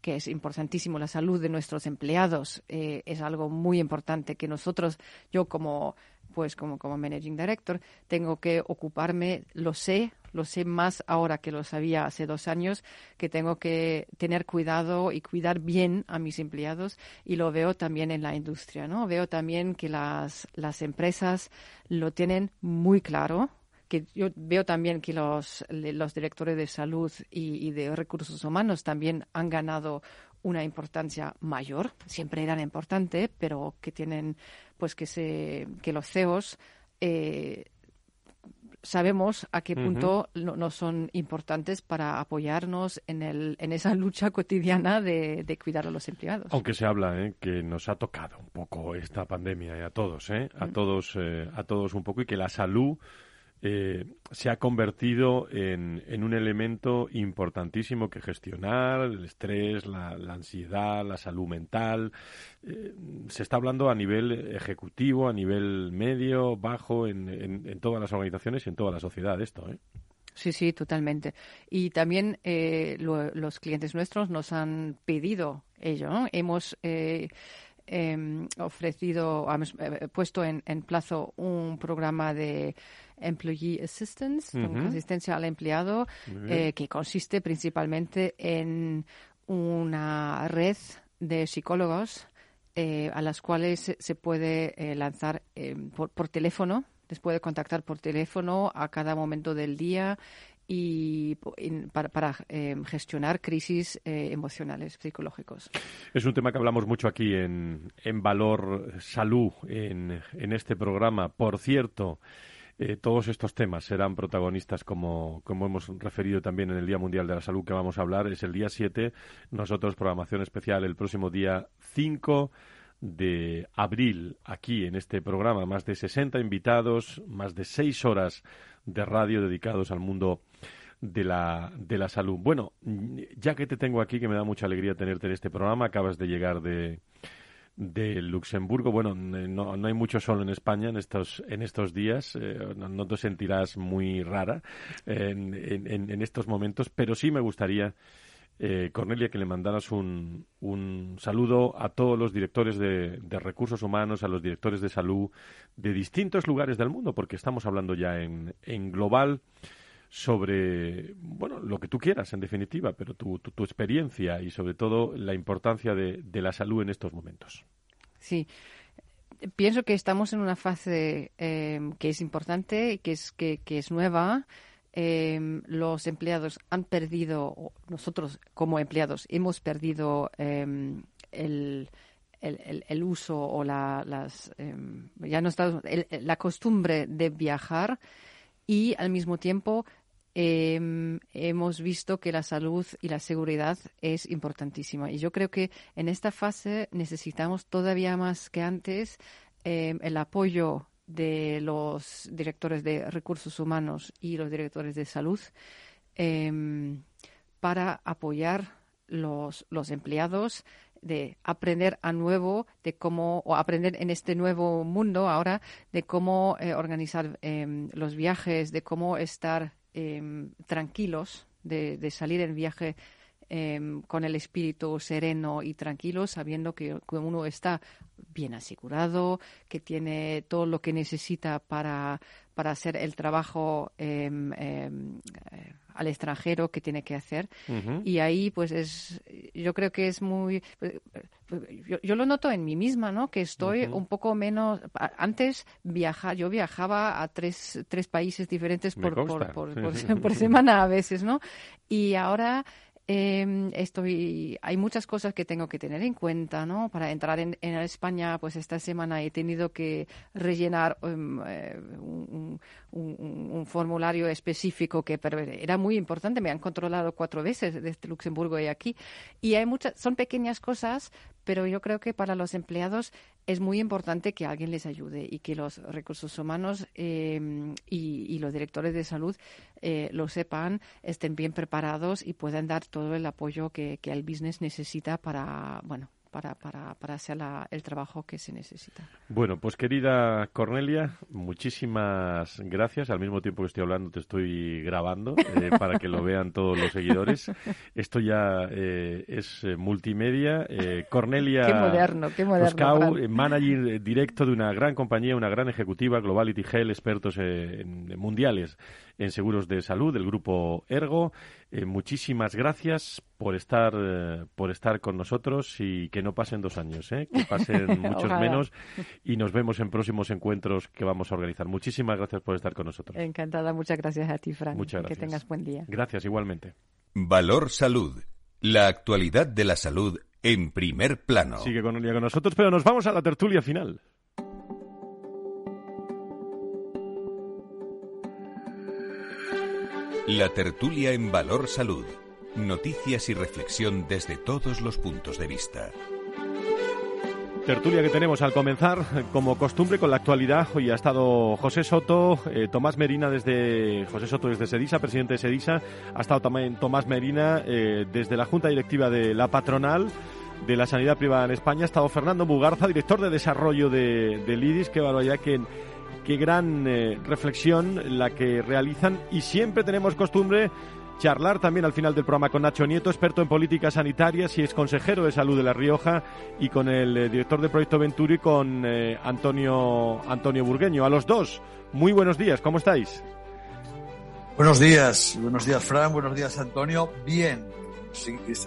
que es importantísimo, la salud de nuestros empleados eh, es algo muy importante que nosotros, yo como pues como, como managing director, tengo que ocuparme, lo sé, lo sé más ahora que lo sabía hace dos años, que tengo que tener cuidado y cuidar bien a mis empleados y lo veo también en la industria, ¿no? Veo también que las, las empresas lo tienen muy claro, que yo veo también que los, los directores de salud y, de recursos humanos también han ganado una importancia mayor, siempre eran importantes, pero que tienen, pues que se, que los CEOs eh, sabemos a qué punto no, son importantes para apoyarnos en, el, en esa lucha cotidiana de, cuidar a los empleados. Aunque se habla ¿eh? que nos ha tocado un poco esta pandemia ¿eh? a todos, ¿eh? a todos, a todos un poco y que la salud eh, se ha convertido en, un elemento importantísimo que gestionar, el estrés, la, ansiedad, la salud mental. Eh, se está hablando a nivel ejecutivo, a nivel medio, bajo, en, todas las organizaciones y en toda la sociedad esto. ¿eh? Sí, sí, totalmente. Y también los clientes nuestros nos han pedido ello. Hemos em, ofrecido, hemos puesto en, en plazo un programa de Employee Assistance, asistencia al empleado, eh, que consiste principalmente en una red de psicólogos eh, a las cuales se puede eh, lanzar por, teléfono, les puede contactar por teléfono a cada momento del día y para, gestionar crisis emocionales, psicológicos. Es un tema que hablamos mucho aquí en, en Valor Salud, en, en este programa. Por cierto, eh, todos estos temas serán protagonistas, como, como hemos referido también en el Día Mundial de la Salud que vamos a hablar. Es el día 7, nosotros programación especial el próximo día 5 de abril aquí en este programa. Más de 60 invitados, más de 6 horas de radio dedicados al mundo de la, de la salud. Bueno, ya que te tengo aquí, que me da mucha alegría tenerte en este programa, acabas de llegar de, de Luxemburgo. Bueno, no, no, hay mucho sol en España en estos, en estos días, eh, no, te sentirás muy rara en, en, estos momentos, pero sí me gustaría, eh, Cornelia, que le mandaras un, un saludo a todos los directores de, recursos humanos, a los directores de salud de distintos lugares del mundo, porque estamos hablando ya en, en global sobre, bueno, lo que tú quieras, en definitiva, pero tu, tu, experiencia y sobre todo la importancia de, de, la salud en estos momentos. Sí. Pienso que estamos en una fase eh, que es importante, que es, que, que es nueva, em, los empleados han perdido, nosotros como empleados hemos perdido em, el, el, uso o la, las, em, ya no está, la costumbre de viajar y al mismo tiempo hemos visto que la salud y la seguridad es importantísima. Y yo creo que en esta fase necesitamos todavía más que antes el apoyo de los directores de recursos humanos y los directores de salud em, para apoyar los, los empleados de aprender a nuevo de cómo o aprender en este nuevo mundo ahora de cómo eh, organizar em, los viajes de cómo estar em, tranquilos de, de, salir en viaje Em, con el espíritu sereno y tranquilo, sabiendo que, uno está bien asegurado, que tiene todo lo que necesita para, para hacer el trabajo em, em, eh, al extranjero que tiene que hacer. Y ahí, pues, es, yo creo que es muy. Pues, yo, lo noto en mí misma, ¿no? Que estoy un poco menos. Antes viaja, yo viajaba a tres, tres países diferentes por, por, por, semana a veces, ¿no? Y ahora eh, estoy, hay muchas cosas que tengo que tener en cuenta, ¿no? Para entrar en, España, pues esta semana he tenido que rellenar em, eh, un, formulario específico que era muy importante. Me han controlado cuatro veces desde Luxemburgo y aquí. Y hay muchas, son pequeñas cosas, pero yo creo que para los empleados es muy importante que alguien les ayude y que los recursos humanos em, y, los directores de salud eh, lo sepan, estén bien preparados y puedan dar todo el apoyo que, que el business necesita para, bueno, para, para, para hacer el trabajo que se necesita. Bueno, pues querida Cornelia, muchísimas gracias. Al mismo tiempo que estoy hablando, te estoy grabando eh, para que lo vean todos los seguidores. Esto ya eh, es eh, multimedia. Cornelia qué moderno, qué moderno, manager directo de una gran compañía, una gran ejecutiva, Globality Health, expertos en, mundiales en seguros de salud del grupo Ergo. Eh, muchísimas gracias por estar eh, por estar con nosotros y que no pasen dos años, ¿eh? que pasen muchos menos y nos vemos en próximos encuentros que vamos a organizar. Muchísimas gracias por estar con nosotros. Encantada, muchas gracias a ti, Fran. Muchas gracias. Que tengas buen día. Gracias, igualmente. Valor Salud. La actualidad de la salud en primer plano. Sigue con con nosotros, pero nos vamos a la tertulia final. La tertulia en Valor Salud. Noticias y reflexión desde todos los puntos de vista. Tertulia que tenemos al comenzar, como costumbre, con la actualidad. Hoy ha estado José Soto, eh, Tomás Merina desde José Soto desde Sedisa, presidente de Sedisa. Ha estado también Tomás Merina eh, desde la Junta Directiva de la Patronal de la Sanidad Privada en España. Ha estado Fernando Mugarza, director de desarrollo de, del IDIS. Qué ya que qué gran eh, reflexión la que realizan y siempre tenemos costumbre charlar también al final del programa con Nacho Nieto, experto en políticas sanitarias y es consejero de salud de La Rioja, y con el eh, director de Proyecto Venturi, con eh, Antonio, Antonio Burgueño. A los dos, muy buenos días, ¿cómo estáis? Buenos días, buenos días Fran, buenos días Antonio. Bien,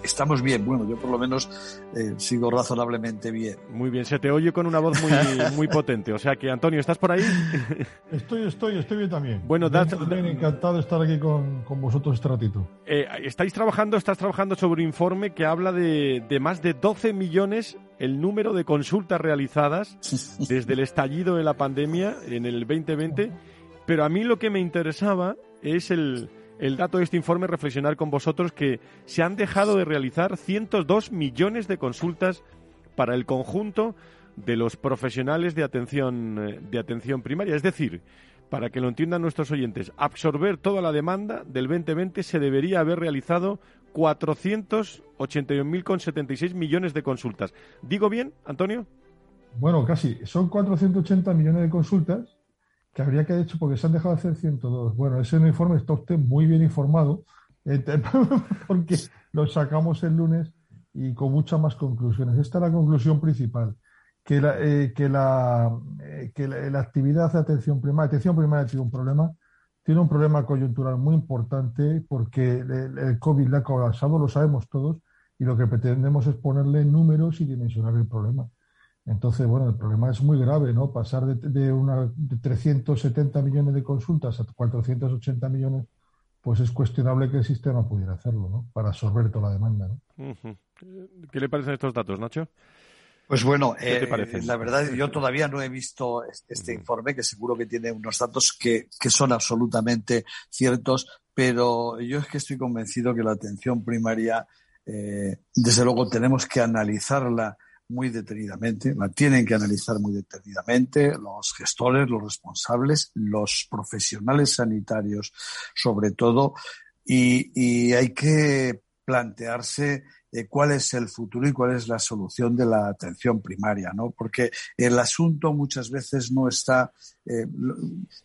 estamos bien. Bueno, yo por lo menos eh, sigo razonablemente bien. Muy bien, se te oye con una voz muy, muy potente. O sea que, Antonio, ¿estás por ahí? Estoy, estoy, estoy bien también. Bueno, también encantado de estar aquí con, vosotros este ratito. Eh, estáis trabajando, estás trabajando sobre un informe que habla de, de más de 12 millones el número de consultas realizadas desde el estallido de la pandemia en el 2020. Pero a mí lo que me interesaba es el, el dato de este informe reflexionar con vosotros que se han dejado de realizar 102 millones de consultas para el conjunto de los profesionales de atención, eh, de atención primaria. Es decir, para que lo entiendan nuestros oyentes, absorber toda la demanda del 2020 se debería haber realizado 481.076 millones de consultas. ¿Digo bien, Antonio? Bueno, casi. Son 480 millones de consultas que habría que hecho porque se han dejado de hacer 102. Bueno, ese informe está usted muy bien informado porque lo sacamos el lunes y con muchas más conclusiones. Esta es la conclusión principal, que la, eh, que, la, eh, que la, actividad de atención primaria, atención primaria sido un problema, tiene un problema coyuntural muy importante porque el, el COVID le ha colapsado, lo sabemos todos, y lo que pretendemos es ponerle números y dimensionar el problema. Entonces, bueno, el problema es muy grave, ¿no? Pasar de, una, de 370 millones de consultas a 480 millones pues es cuestionable que el sistema pudiera hacerlo, ¿no? Para absorber toda la demanda, ¿no? ¿Qué le parecen estos datos, Nacho? Pues bueno, eh, la verdad yo todavía no he visto este informe, que seguro que tiene unos datos que, que son absolutamente ciertos, pero yo es que estoy convencido que la atención primaria, eh, desde luego, tenemos que analizarla muy detenidamente, la tienen que analizar muy detenidamente los gestores, los responsables, los profesionales sanitarios, sobre todo, y, hay que plantearse eh, cuál es el futuro y cuál es la solución de la atención primaria, ¿no? Porque el asunto muchas veces no está eh,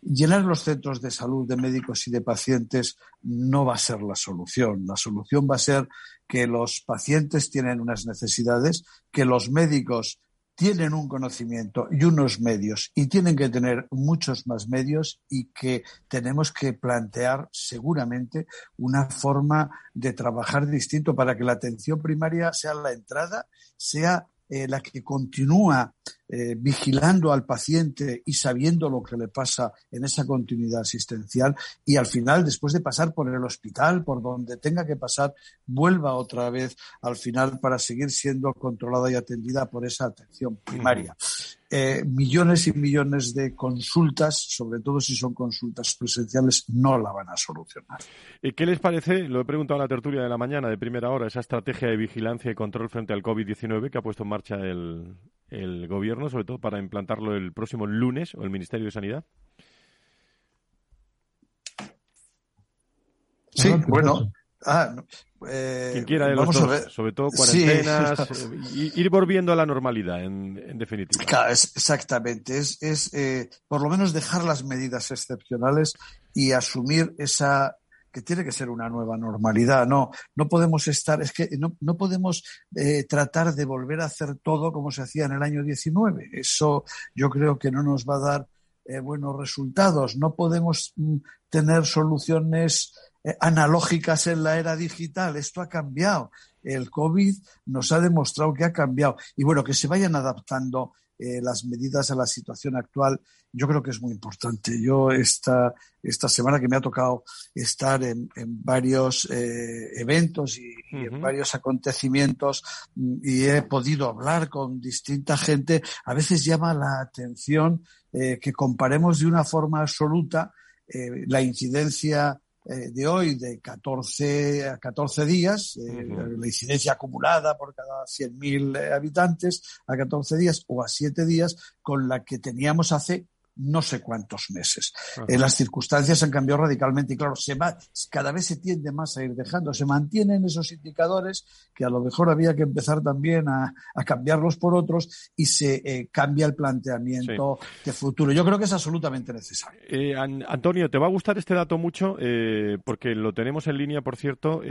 llenar los centros de salud de médicos y de pacientes no va a ser la solución. La solución va a ser que los pacientes tienen unas necesidades, que los médicos tienen un conocimiento y unos medios y tienen que tener muchos más medios y que tenemos que plantear seguramente una forma de trabajar distinto para que la atención primaria sea la entrada, sea eh, la que continúa eh, vigilando al paciente y sabiendo lo que le pasa en esa continuidad asistencial y al final, después de pasar por el hospital, por donde tenga que pasar, vuelva otra vez al final para seguir siendo controlada y atendida por esa atención primaria. Eh, millones y millones de consultas, sobre todo si son consultas presenciales, no la van a solucionar. ¿Y qué les parece? Lo he preguntado en la tertulia de la mañana, de primera hora, esa estrategia de vigilancia y control frente al COVID-19 que ha puesto en marcha el, el gobierno, sobre todo para implantarlo el próximo lunes, o el Ministerio de Sanidad? Sí, bueno. Ah, eh, Quien quiera de los dos, sobre todo cuarentenas, eh, ir volviendo a la normalidad, en, definitiva. Claro, exactamente. Es, es eh, por lo menos dejar las medidas excepcionales y asumir esa que tiene que ser una nueva normalidad. No, no podemos estar, es que no, no podemos eh, tratar de volver a hacer todo como se hacía en el año 19. Eso yo creo que no nos va a dar eh, buenos resultados. No podemos mm, tener soluciones eh, analógicas en la era digital. Esto ha cambiado. El COVID nos ha demostrado que ha cambiado. Y bueno, que se vayan adaptando eh, las medidas a la situación actual, yo creo que es muy importante. Yo esta, esta semana que me ha tocado estar en, varios eh, eventos y, en varios acontecimientos mm, y he podido hablar con distinta gente, a veces llama la atención eh, que comparemos de una forma absoluta la incidencia eh, de hoy de 14 a 14 días, eh, la incidencia acumulada por cada 100.000 eh, habitantes a 14 días o a 7 días con la que teníamos hace no sé cuántos meses. Eh, las circunstancias han cambiado radicalmente y claro, se va, cada vez se tiende más a ir dejando. Se mantienen esos indicadores que a lo mejor había que empezar también a, cambiarlos por otros y se eh, cambia el planteamiento de futuro. Yo creo que es absolutamente necesario. Eh, Antonio, te va a gustar este dato mucho porque lo tenemos en línea, por cierto.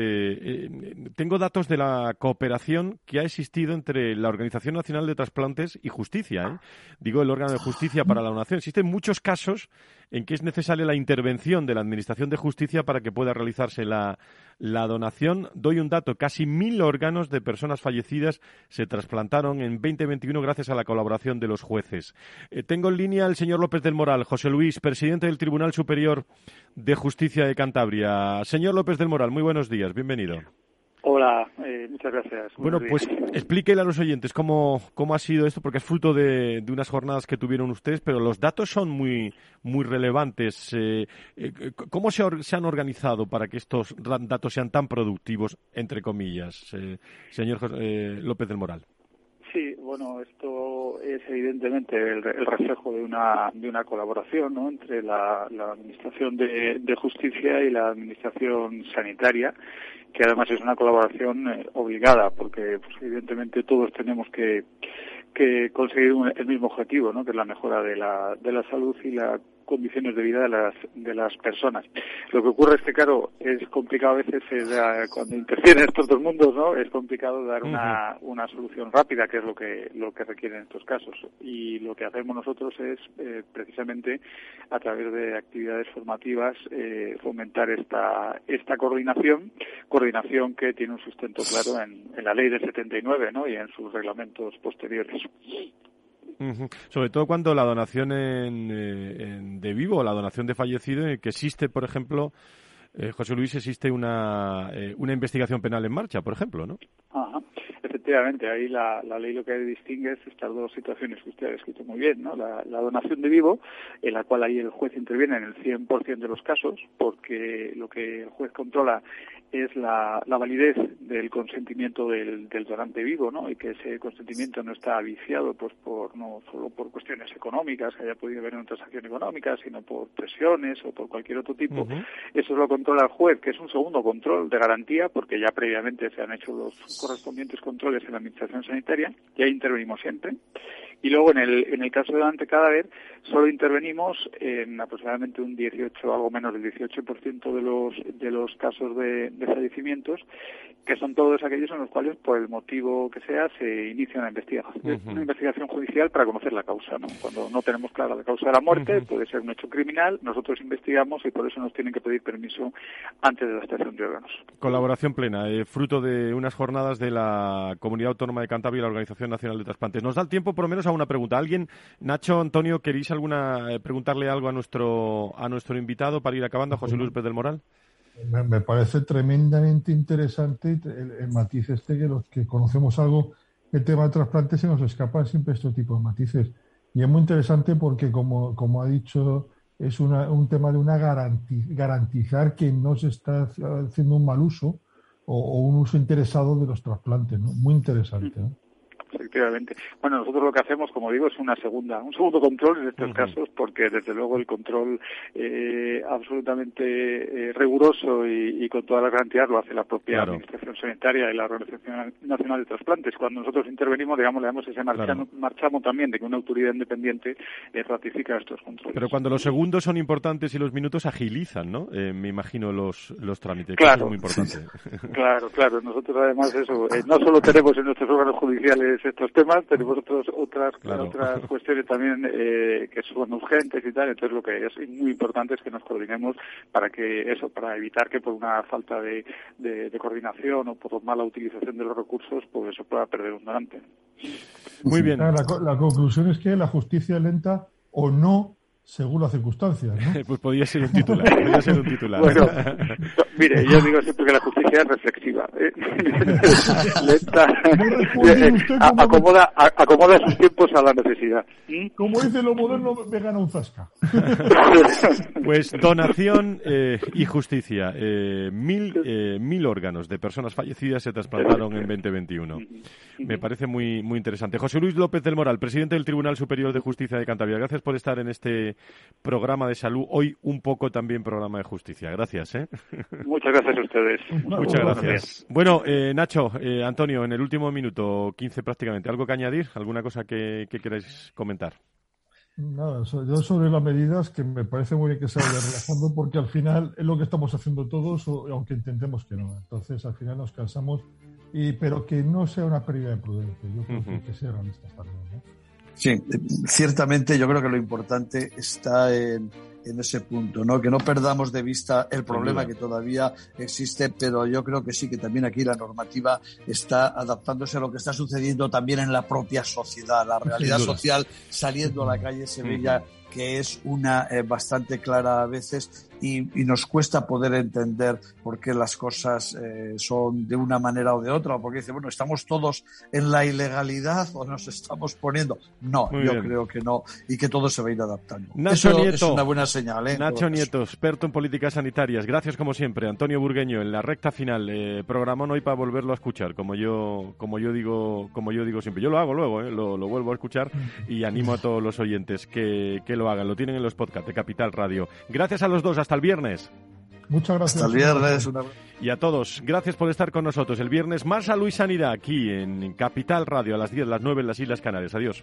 tengo datos de la cooperación que ha existido entre la Organización Nacional de Trasplantes y Justicia. Digo, el órgano de justicia para la donación existen muchos casos en que es necesaria la intervención de la Administración de Justicia para que pueda realizarse la, donación. Doy un dato, casi mil órganos de personas fallecidas se trasplantaron en 2021 gracias a la colaboración de los jueces. Eh, tengo en línea al señor López del Moral, José Luis, presidente del Tribunal Superior de Justicia de Cantabria. Señor López del Moral, muy buenos días, bienvenido. Hola, eh, muchas gracias. Bueno, pues explíquele a los oyentes cómo, cómo ha sido esto, porque es fruto de, de, unas jornadas que tuvieron ustedes, pero los datos son muy, muy relevantes. Eh, eh, ¿Cómo se, se, han organizado para que estos datos sean tan productivos, entre comillas, señor López del Moral? Sí, bueno, esto es evidentemente el, reflejo de una, de una colaboración ¿no? entre la, la Administración de, de Justicia y la Administración Sanitaria que además es una colaboración eh, obligada, porque pues, evidentemente todos tenemos que, que conseguir el mismo objetivo, ¿no? que es la mejora de la, de la salud y la condiciones de vida de las, de las personas. Lo que ocurre es que, claro, es complicado a veces, eh, cuando interfieren estos dos mundos, ¿no? Es complicado dar una, una solución rápida, que es lo que, lo que requieren estos casos. Y lo que hacemos nosotros es, eh, precisamente, a través de actividades formativas, eh, fomentar esta, esta coordinación, coordinación que tiene un sustento claro en, en la ley del 79, ¿no? Y en sus reglamentos posteriores. Sobre todo cuando la donación en, eh, de vivo, la donación de fallecido, que existe, por ejemplo, eh, José Luis, existe una, eh, una investigación penal en marcha, por ejemplo, ¿no? Efectivamente, ahí la, la ley lo que distingue es estas dos situaciones que usted ha descrito muy bien, ¿no? La, la, donación de vivo, en la cual ahí el juez interviene en el 100% de los casos, porque lo que el juez controla es la, la validez del consentimiento del, del, donante vivo, ¿no? Y que ese consentimiento no está viciado, pues, por no solo por cuestiones económicas, que haya podido haber una transacción económica, sino por presiones o por cualquier otro tipo. Eso lo controla el juez, que es un segundo control de garantía, porque ya previamente se han hecho los correspondientes controles en la administración sanitaria, y ahí intervenimos siempre. Y luego en el, en el caso de donante cadáver, solo intervenimos en aproximadamente un 18, algo menos del 18% de los, de los casos de, de fallecimientos, que son todos aquellos en los cuales, por el motivo que sea, se inicia una investigación, una investigación judicial para conocer la causa. ¿no? Cuando no tenemos clara la causa de la muerte, puede ser un hecho criminal, nosotros investigamos y por eso nos tienen que pedir permiso antes de la extracción de órganos. Colaboración plena, eh, fruto de unas jornadas de la Comunidad Autónoma de Cantabria y la Organización Nacional de Trasplantes. Nos da el tiempo, por lo menos, a una pregunta. ¿Alguien, Nacho, Antonio, queréis alguna eh, preguntarle algo a nuestro a nuestro invitado para ir acabando, a José Luis Pérez del Moral? Me, parece tremendamente interesante el, matiz este que los que conocemos algo el tema de trasplantes se nos escapan siempre este tipo de matices. Y es muy interesante porque, como, como ha dicho, es una, un tema de una garantizar que no se está haciendo un mal uso o, un uso interesado de los trasplantes. ¿no? Muy interesante. ¿no? Efectivamente. Bueno, nosotros lo que hacemos, como digo, es una segunda, un segundo control en estos casos, porque desde luego el control eh, absolutamente eh, riguroso y, con toda la garantía lo hace la propia Administración Sanitaria y la Organización Nacional de Trasplantes. Cuando nosotros intervenimos, digamos, le damos ese marchamo, también de que una autoridad independiente eh, ratifica estos controles. Pero cuando los segundos son importantes y los minutos agilizan, ¿no? me imagino los, los trámites. Claro, es muy importante. claro, claro. Nosotros además eso, no solo tenemos en nuestros órganos judiciales estos temas, tenemos otros, otras, otras cuestiones también eh, que son urgentes y tal, entonces lo que es muy importante es que nos coordinemos para que eso, para evitar que por una falta de, de, coordinación o por mala utilización de los recursos, pues eso pueda perder un donante. Muy bien. La, la conclusión es que la justicia lenta o no según las circunstancias. ¿no? pues podría ser un titular. Podría ser un titular. Bueno, mire, yo digo siempre que la justicia es reflexiva. ¿eh? Lenta, eh, acomoda, acomoda sus tiempos a la necesidad. Como dice lo moderno, me gana un zasca. pues donación eh, y justicia. Eh, mil, eh, mil órganos de personas fallecidas se trasplantaron en 2021. Me parece muy, muy interesante. José Luis López del Moral, presidente del Tribunal Superior de Justicia de Cantabria. Gracias por estar en este programa de salud, hoy un poco también programa de justicia. Gracias. ¿eh? Muchas gracias a ustedes. Muchas gracias. Bueno, eh, Nacho, eh, Antonio, en el último minuto, 15 prácticamente, ¿algo que añadir? ¿Alguna cosa que, que queráis comentar? Nada, yo sobre las medidas que me parece muy bien que se vaya relajando porque al final es lo que estamos haciendo todos, aunque intentemos que no. Entonces al final nos cansamos, y, pero que no sea una pérdida de prudencia. Yo creo que, que sea realistas también. ¿no? Sí, ciertamente yo creo que lo importante está en, ese punto, ¿no? Que no perdamos de vista el problema que todavía existe, pero yo creo que sí que también aquí la normativa está adaptándose a lo que está sucediendo también en la propia sociedad. La realidad social saliendo a la calle se ve ya que es una eh, bastante clara a veces y, nos cuesta poder entender por qué las cosas eh, son de una manera o de otra, o porque dice, bueno, estamos todos en la ilegalidad o nos estamos poniendo. No, yo creo que no, y que todo se va a ir adaptando. Nacho Eso Nieto, es una buena señal. ¿eh? Nacho Nieto, experto en políticas sanitarias. Gracias como siempre. Antonio Burgueño, en la recta final, eh, programón hoy para volverlo a escuchar, como yo, como yo digo, como yo digo siempre. Yo lo hago luego, eh, lo, vuelvo a escuchar y animo a todos los oyentes que, que lo hagan. Lo tienen en los podcasts de Capital Radio. Gracias a los dos. Hasta el viernes. Muchas gracias. Hasta el viernes. Y a todos, gracias por estar con nosotros. El viernes más a Luis Sanidad aquí en Capital Radio a las 10, las 9 en las Islas Canarias. Adiós.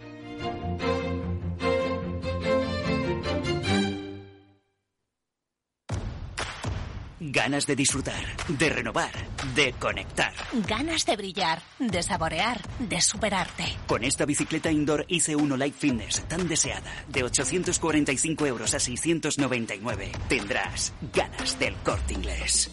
Ganas de disfrutar, de renovar, de conectar. Ganas de brillar, de saborear, de superarte. Con esta bicicleta indoor IC1 Light Fitness tan deseada, de 845 euros a 699, tendrás ganas del corte inglés.